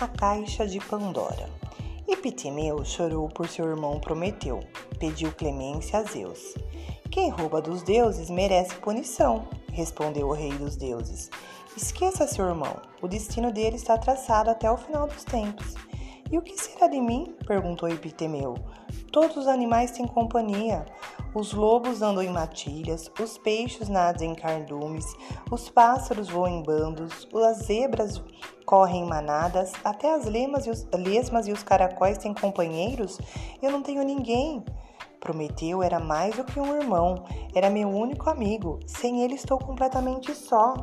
A Caixa de Pandora. Epitemeu chorou por seu irmão Prometeu, pediu clemência a Zeus. Quem rouba dos deuses merece punição, respondeu o rei dos deuses. Esqueça seu irmão, o destino dele está traçado até o final dos tempos. E o que será de mim? perguntou Epitemeu. Todos os animais têm companhia. Os lobos andam em matilhas, os peixes nadam em cardumes, os pássaros voam em bandos, as zebras correm em manadas, até as lemas e os, lesmas e os caracóis têm companheiros. Eu não tenho ninguém. Prometeu era mais do que um irmão, era meu único amigo. Sem ele estou completamente só.